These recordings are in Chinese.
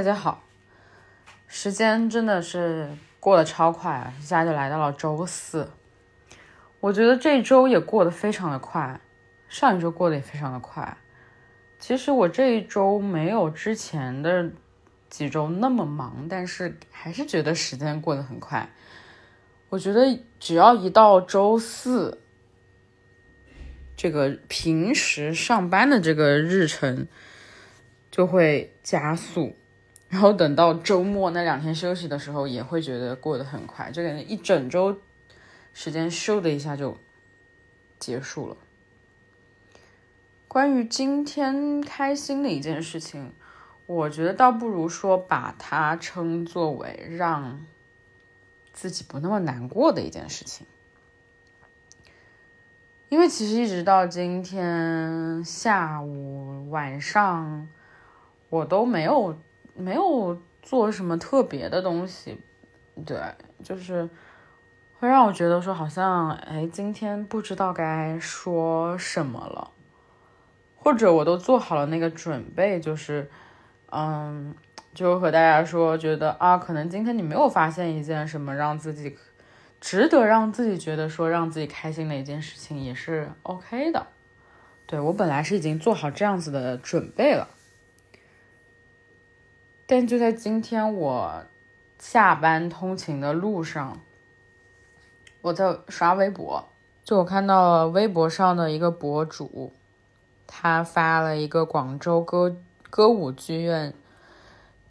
大家好，时间真的是过得超快啊，一下就来到了周四。我觉得这周也过得非常的快，上一周过得也非常的快。其实我这一周没有之前的几周那么忙，但是还是觉得时间过得很快。我觉得只要一到周四，这个平时上班的这个日程就会加速。然后等到周末那两天休息的时候，也会觉得过得很快，就感觉一整周时间咻的一下就结束了。关于今天开心的一件事情，我觉得倒不如说把它称作为让自己不那么难过的一件事情，因为其实一直到今天下午晚上，我都没有。没有做什么特别的东西，对，就是会让我觉得说好像，哎，今天不知道该说什么了，或者我都做好了那个准备，就是，嗯，就和大家说，觉得啊，可能今天你没有发现一件什么让自己值得让自己觉得说让自己开心的一件事情，也是 OK 的。对我本来是已经做好这样子的准备了。但就在今天，我下班通勤的路上，我在刷微博，就我看到了微博上的一个博主，他发了一个广州歌歌舞剧院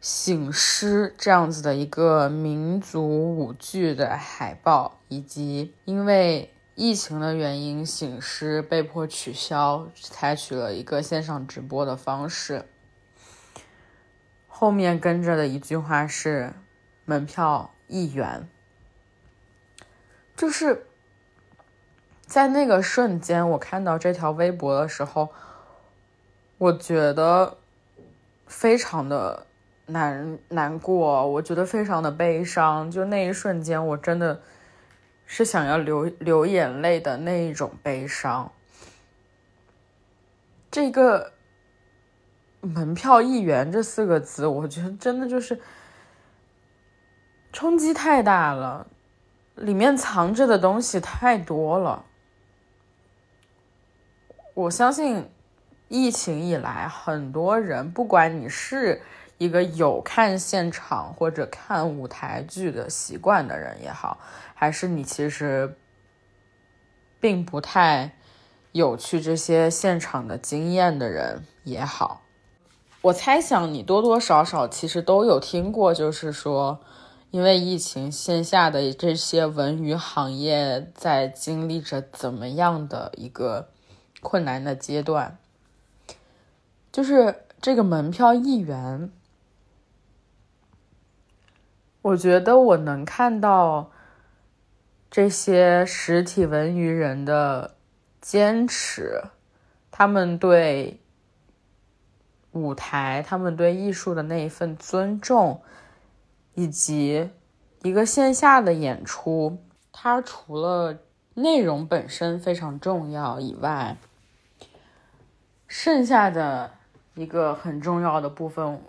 醒狮这样子的一个民族舞剧的海报，以及因为疫情的原因，醒狮被迫取消，采取了一个线上直播的方式。后面跟着的一句话是：“门票一元。”就是在那个瞬间，我看到这条微博的时候，我觉得非常的难难过，我觉得非常的悲伤。就那一瞬间，我真的是想要流流眼泪的那一种悲伤。这个。门票一元这四个字，我觉得真的就是冲击太大了，里面藏着的东西太多了。我相信疫情以来，很多人不管你是一个有看现场或者看舞台剧的习惯的人也好，还是你其实并不太有去这些现场的经验的人也好。我猜想你多多少少其实都有听过，就是说，因为疫情，线下的这些文娱行业在经历着怎么样的一个困难的阶段。就是这个门票一元，我觉得我能看到这些实体文娱人的坚持，他们对。舞台，他们对艺术的那一份尊重，以及一个线下的演出，它除了内容本身非常重要以外，剩下的一个很重要的部分，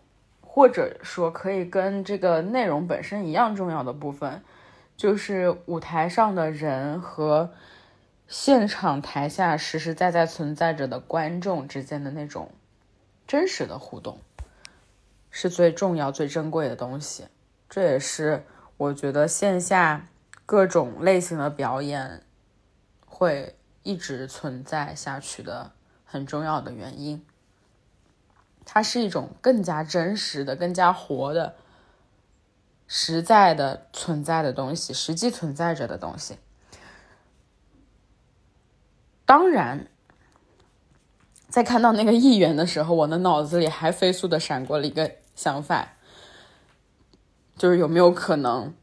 或者说可以跟这个内容本身一样重要的部分，就是舞台上的人和现场台下实实在在存在着的观众之间的那种。真实的互动是最重要、最珍贵的东西，这也是我觉得线下各种类型的表演会一直存在下去的很重要的原因。它是一种更加真实的、更加活的、实在的存在的东西，实际存在着的东西。当然。在看到那个议员的时候，我的脑子里还飞速的闪过了一个想法，就是有没有可能，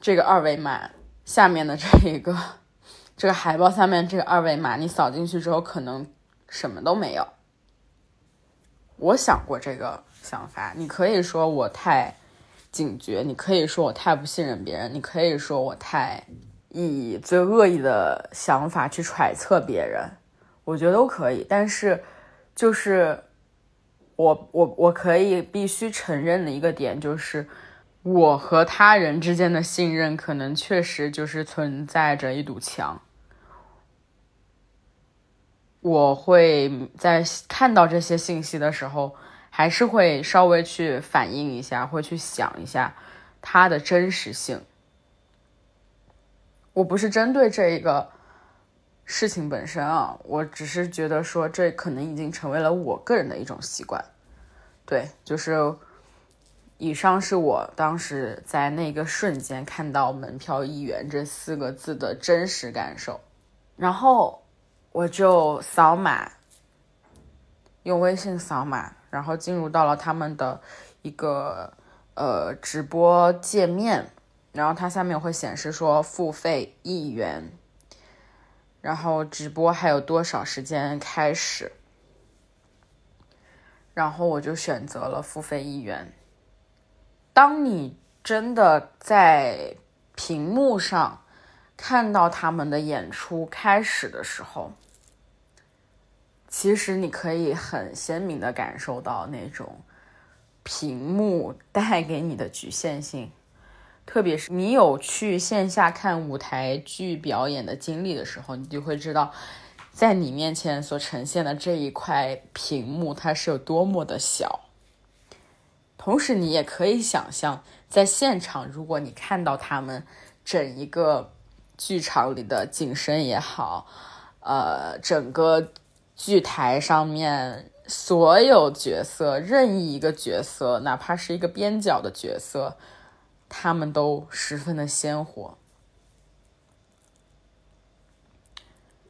这个二维码下面的这一个这个海报下面这个二维码，你扫进去之后，可能什么都没有。我想过这个想法，你可以说我太警觉，你可以说我太不信任别人，你可以说我太以最恶意的想法去揣测别人。我觉得都可以，但是就是我我我可以必须承认的一个点就是，我和他人之间的信任可能确实就是存在着一堵墙。我会在看到这些信息的时候，还是会稍微去反应一下，会去想一下它的真实性。我不是针对这一个事情本身啊，我只是觉得说这可能已经成为了我个人的一种习惯。对，就是以上是我当时在那个瞬间看到“门票一元”这四个字的真实感受，然后。我就扫码，用微信扫码，然后进入到了他们的一个呃直播界面，然后它下面会显示说付费一元，然后直播还有多少时间开始，然后我就选择了付费一元。当你真的在屏幕上看到他们的演出开始的时候，其实你可以很鲜明的感受到那种屏幕带给你的局限性，特别是你有去线下看舞台剧表演的经历的时候，你就会知道，在你面前所呈现的这一块屏幕它是有多么的小。同时，你也可以想象，在现场，如果你看到他们整一个剧场里的景深也好，呃，整个。剧台上面所有角色，任意一个角色，哪怕是一个边角的角色，他们都十分的鲜活。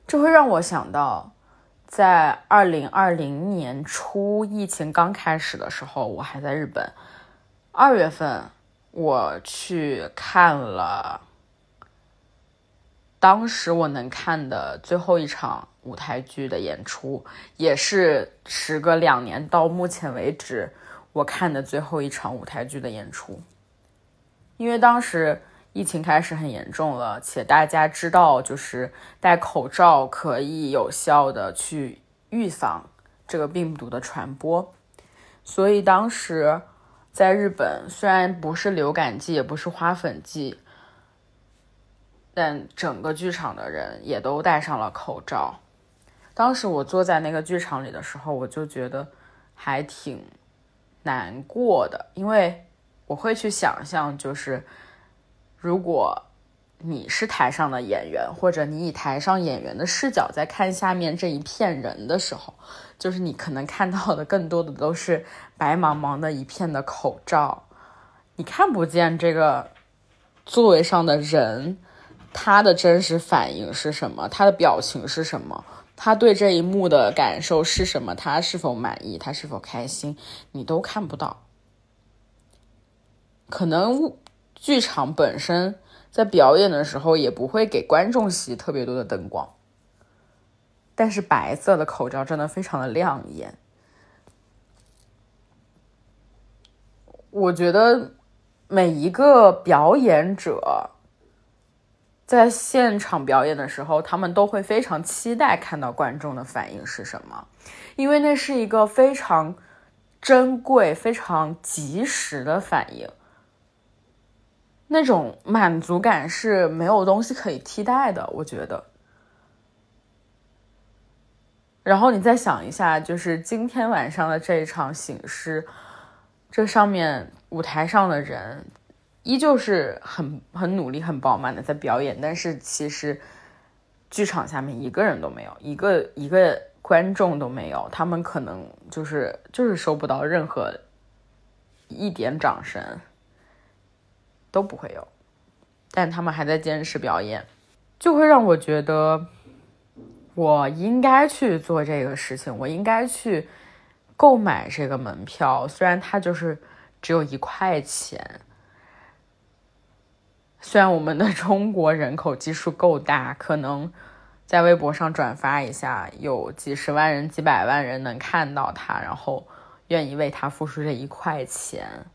这会让我想到，在二零二零年初疫情刚开始的时候，我还在日本。二月份我去看了，当时我能看的最后一场。舞台剧的演出也是时隔两年到目前为止我看的最后一场舞台剧的演出，因为当时疫情开始很严重了，且大家知道就是戴口罩可以有效的去预防这个病毒的传播，所以当时在日本虽然不是流感季，也不是花粉季，但整个剧场的人也都戴上了口罩。当时我坐在那个剧场里的时候，我就觉得还挺难过的，因为我会去想象，就是如果你是台上的演员，或者你以台上演员的视角在看下面这一片人的时候，就是你可能看到的更多的都是白茫茫的一片的口罩，你看不见这个座位上的人他的真实反应是什么，他的表情是什么。他对这一幕的感受是什么？他是否满意？他是否开心？你都看不到。可能剧场本身在表演的时候也不会给观众席特别多的灯光，但是白色的口罩真的非常的亮眼。我觉得每一个表演者。在现场表演的时候，他们都会非常期待看到观众的反应是什么，因为那是一个非常珍贵、非常及时的反应，那种满足感是没有东西可以替代的。我觉得。然后你再想一下，就是今天晚上的这一场醒狮，这上面舞台上的人。依旧是很很努力、很饱满的在表演，但是其实剧场下面一个人都没有，一个一个观众都没有，他们可能就是就是收不到任何一点掌声，都不会有，但他们还在坚持表演，就会让我觉得我应该去做这个事情，我应该去购买这个门票，虽然它就是只有一块钱。虽然我们的 中国人口基数够大，可能在微博上转发一下，有几十万人、几百万人能看到它，然后愿意为它付出这一块钱。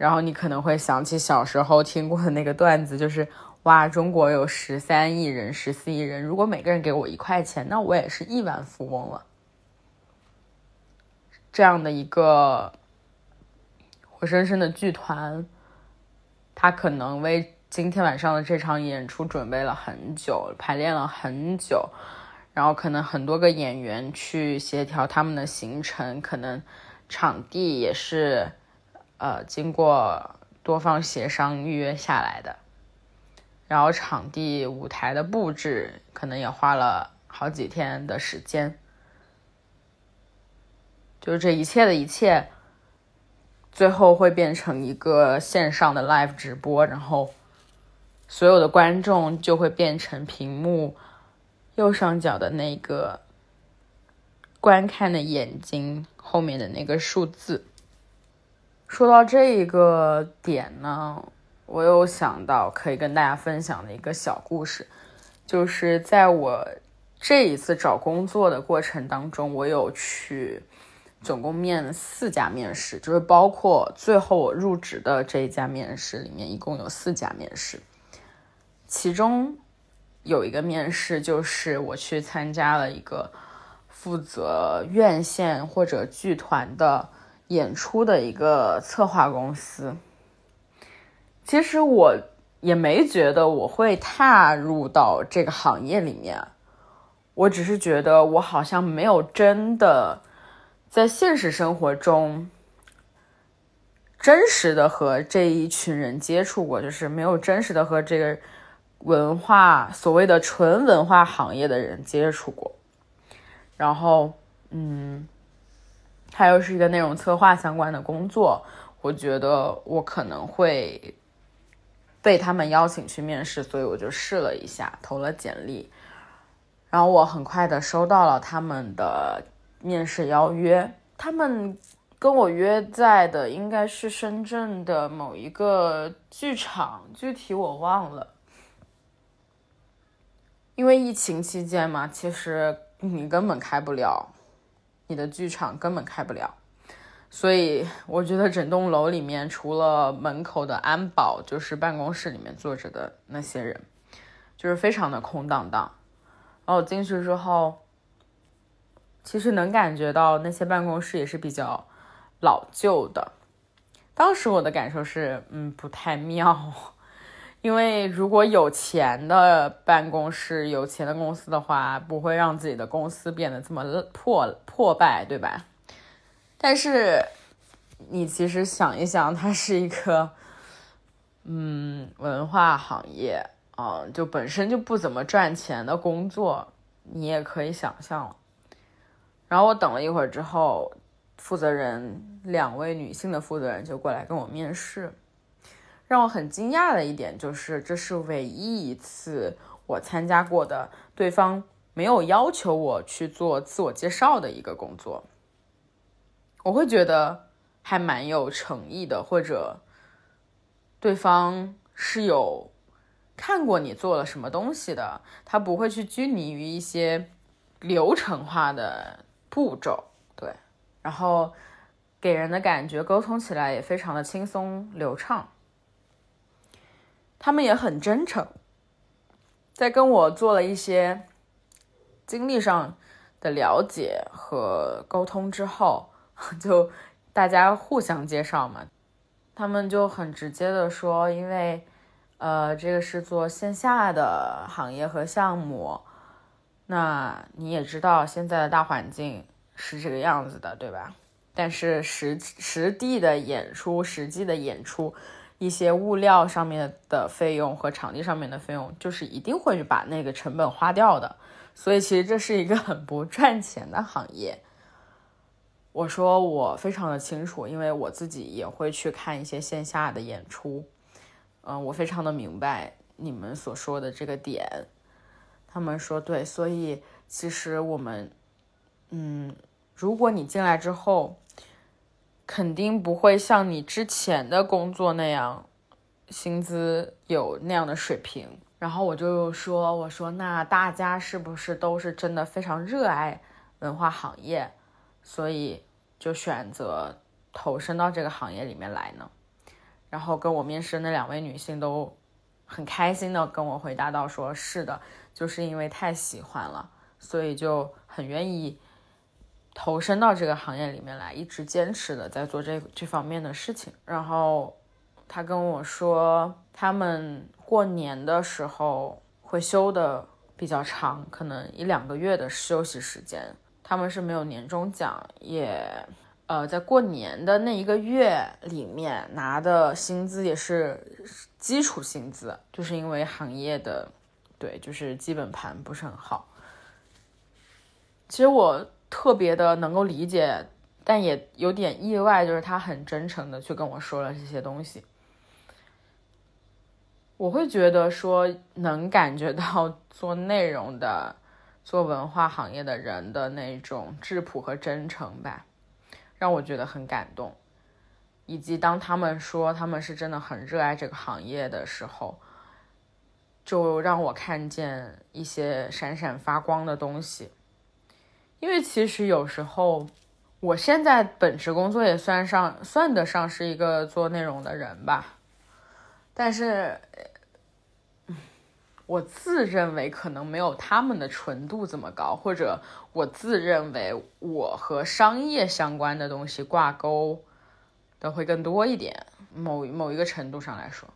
然后你可能会想起小时候听过的那个段子，就是哇，中国有十三亿人、十四亿人，如果每个人给我一块钱，那我也是亿万富翁了。这样的一个活生生的剧团，他可能为今天晚上的这场演出准备了很久，排练了很久，然后可能很多个演员去协调他们的行程，可能场地也是呃经过多方协商预约下来的，然后场地舞台的布置可能也花了好几天的时间。就是这一切的一切，最后会变成一个线上的 live 直播，然后所有的观众就会变成屏幕右上角的那个观看的眼睛后面的那个数字。说到这一个点呢，我有想到可以跟大家分享的一个小故事，就是在我这一次找工作的过程当中，我有去。总共面了四家面试，就是包括最后我入职的这一家面试里面，一共有四家面试。其中有一个面试，就是我去参加了一个负责院线或者剧团的演出的一个策划公司。其实我也没觉得我会踏入到这个行业里面，我只是觉得我好像没有真的。在现实生活中，真实的和这一群人接触过，就是没有真实的和这个文化所谓的纯文化行业的人接触过。然后，嗯，还有是一个内容策划相关的工作，我觉得我可能会被他们邀请去面试，所以我就试了一下，投了简历。然后我很快的收到了他们的。面试邀约，他们跟我约在的应该是深圳的某一个剧场，具体我忘了。因为疫情期间嘛，其实你根本开不了，你的剧场根本开不了，所以我觉得整栋楼里面除了门口的安保，就是办公室里面坐着的那些人，就是非常的空荡荡。然后进去之后。其实能感觉到那些办公室也是比较老旧的。当时我的感受是，嗯，不太妙。因为如果有钱的办公室、有钱的公司的话，不会让自己的公司变得这么破破败，对吧？但是你其实想一想，它是一个，嗯，文化行业啊，就本身就不怎么赚钱的工作，你也可以想象。然后我等了一会儿之后，负责人两位女性的负责人就过来跟我面试。让我很惊讶的一点就是，这是唯一一次我参加过的对方没有要求我去做自我介绍的一个工作。我会觉得还蛮有诚意的，或者对方是有看过你做了什么东西的，他不会去拘泥于一些流程化的。步骤对，然后给人的感觉沟通起来也非常的轻松流畅。他们也很真诚，在跟我做了一些经历上的了解和沟通之后，就大家互相介绍嘛，他们就很直接的说，因为呃这个是做线下的行业和项目。那你也知道现在的大环境是这个样子的，对吧？但是实实地的演出，实际的演出，一些物料上面的费用和场地上面的费用，就是一定会把那个成本花掉的。所以其实这是一个很不赚钱的行业。我说我非常的清楚，因为我自己也会去看一些线下的演出，嗯，我非常的明白你们所说的这个点。他们说对，所以其实我们，嗯，如果你进来之后，肯定不会像你之前的工作那样，薪资有那样的水平。然后我就说，我说那大家是不是都是真的非常热爱文化行业，所以就选择投身到这个行业里面来呢？然后跟我面试那两位女性都很开心的跟我回答到，说是的。就是因为太喜欢了，所以就很愿意投身到这个行业里面来，一直坚持的在做这这方面的事情。然后他跟我说，他们过年的时候会休的比较长，可能一两个月的休息时间。他们是没有年终奖，也呃在过年的那一个月里面拿的薪资也是基础薪资，就是因为行业的对，就是基本盘不是很好。其实我特别的能够理解，但也有点意外，就是他很真诚的去跟我说了这些东西。我会觉得说能感觉到做内容的、做文化行业的人的那种质朴和真诚吧，让我觉得很感动。以及当他们说他们是真的很热爱这个行业的时候，就让我看见一些闪闪发光的东西。因为其实有时候，我现在本职工作也算上算得上是一个做内容的人吧，但是，我自认为可能没有他们的纯度这么高，或者我自认为我和商业相关的东西挂钩的会更多一点，某某一个程度上来说，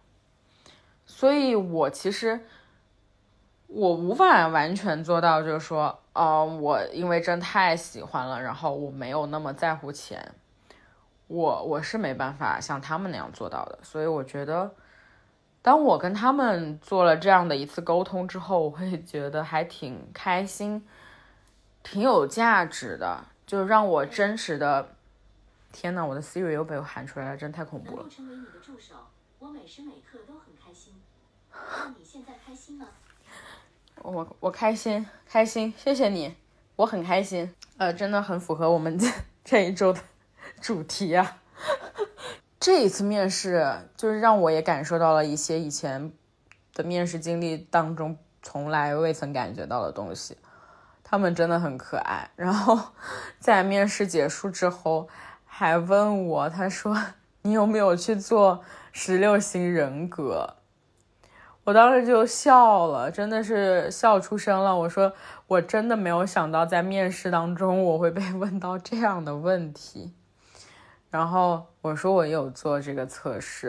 所以我其实。我无法完全做到，就是说，呃，我因为真太喜欢了，然后我没有那么在乎钱，我我是没办法像他们那样做到的。所以我觉得，当我跟他们做了这样的一次沟通之后，我会 觉得还挺开心，挺有价值的，就让我真实的，天呐，我的 Siri 又被我喊出来了，真太恐怖了。成为你的助手，我每时每刻都很开心。那你现在开心吗？我我开心开心，谢谢你，我很开心，呃，真的很符合我们 这这一周的主题啊。这一次面试就是让我也感受到了一些以前的面试经历当中从来未曾感觉到的东西。他们真的很可爱，然后 在面试结束之后还问我，他说你有没有去做十六型人格？我当时就笑了，真的是笑出声了。我说，我真的没有想到在面试当中我会被 问到这样的问题。然后我说我有做这个测试，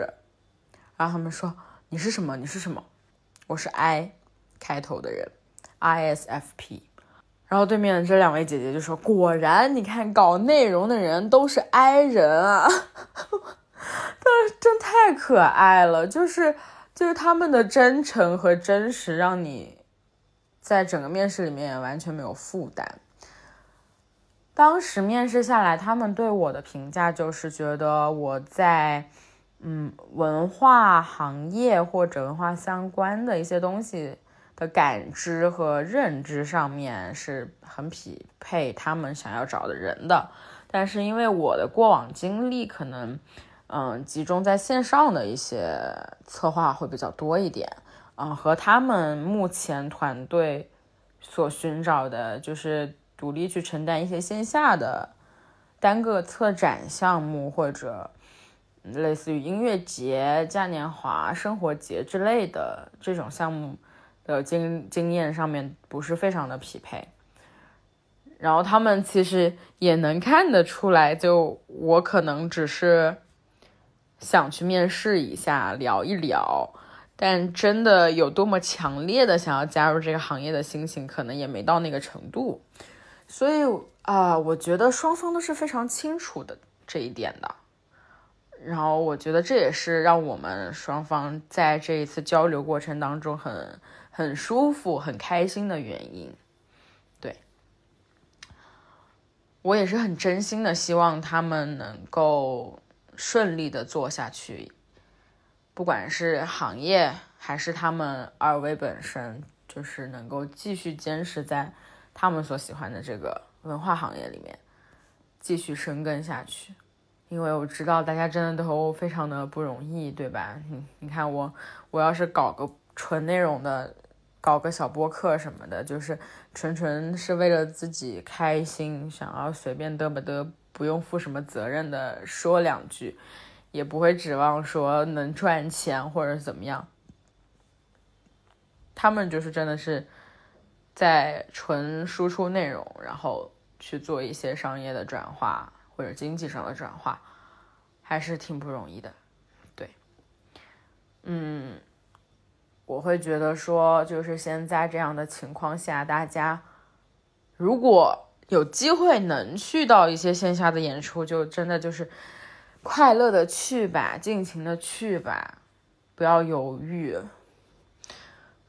然后他们说你是什么？你是什么？我是 I 开头的人，ISFP。然后对面这两位姐姐就说，果然，你看搞内容的人都是 I 人啊，但是真太可爱了，就是。就是他们的真诚和真实，让你在整个面试里面完全没有负担。当时面试下来，他们对我的评价就是觉得我在嗯文化行业或者文化相关的一些东西的感知和认知上面是很匹配他们想要找的人的。但是因为我的过往经历可能。嗯，集中在线上的一些策划会比较多一点，嗯，和他们目前团队所寻找的，就是独立去承担一些线下的单个策展项目，或者类似于音乐节、嘉年华、生活节之类的这种项目的经经验上面不是非常的匹配。然后他们其实也能看得出来，就我可能只是。想去面试一下，聊一聊，但真的有多么强烈的想要加入这个行业的心情，可能也没到那个程度。所以啊，我觉得双方都是非常清楚的这一点的。然后我觉得这也是让我们双方在这一次交流过程当中很很舒服、很开心的原因。对，我也是很真心的希望他们能够。顺利的做下去，不管是行业还是他们二位本身，就是能够继续坚持在他们所喜欢的这个文化行业里面继续深耕下去。因为我知道大家真的都非常的不容易，对吧？你你看我，我要是搞个纯内容的，搞个小播客什么的，就是纯纯是为了自己开心，想要随便嘚吧嘚。不用负什么责任的说两句，也不会指望说能赚钱或者怎么样。他们就是真的是在纯输出内容，然后去做一些商业的转化或者经济上的转化，还是挺不容易的。对，嗯，我会觉得说，就是现在这样的情况下，大家如果有机会能去到一些线下的演出，就真的就是快乐的去吧，尽情的去吧，不要犹豫。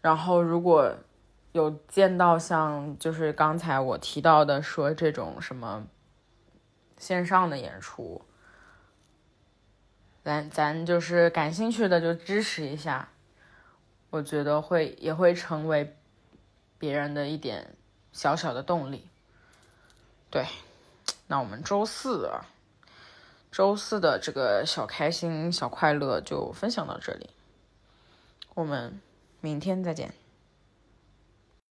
然后如果。有见到像就是刚才我提到的说这种什么线上的演出，咱咱就是感兴趣的就支持一下，我觉得会也会成为别人的一点小小的动力。对，那我们周四啊，周四的这个小开心小快乐就分享到这里，我们明天再见。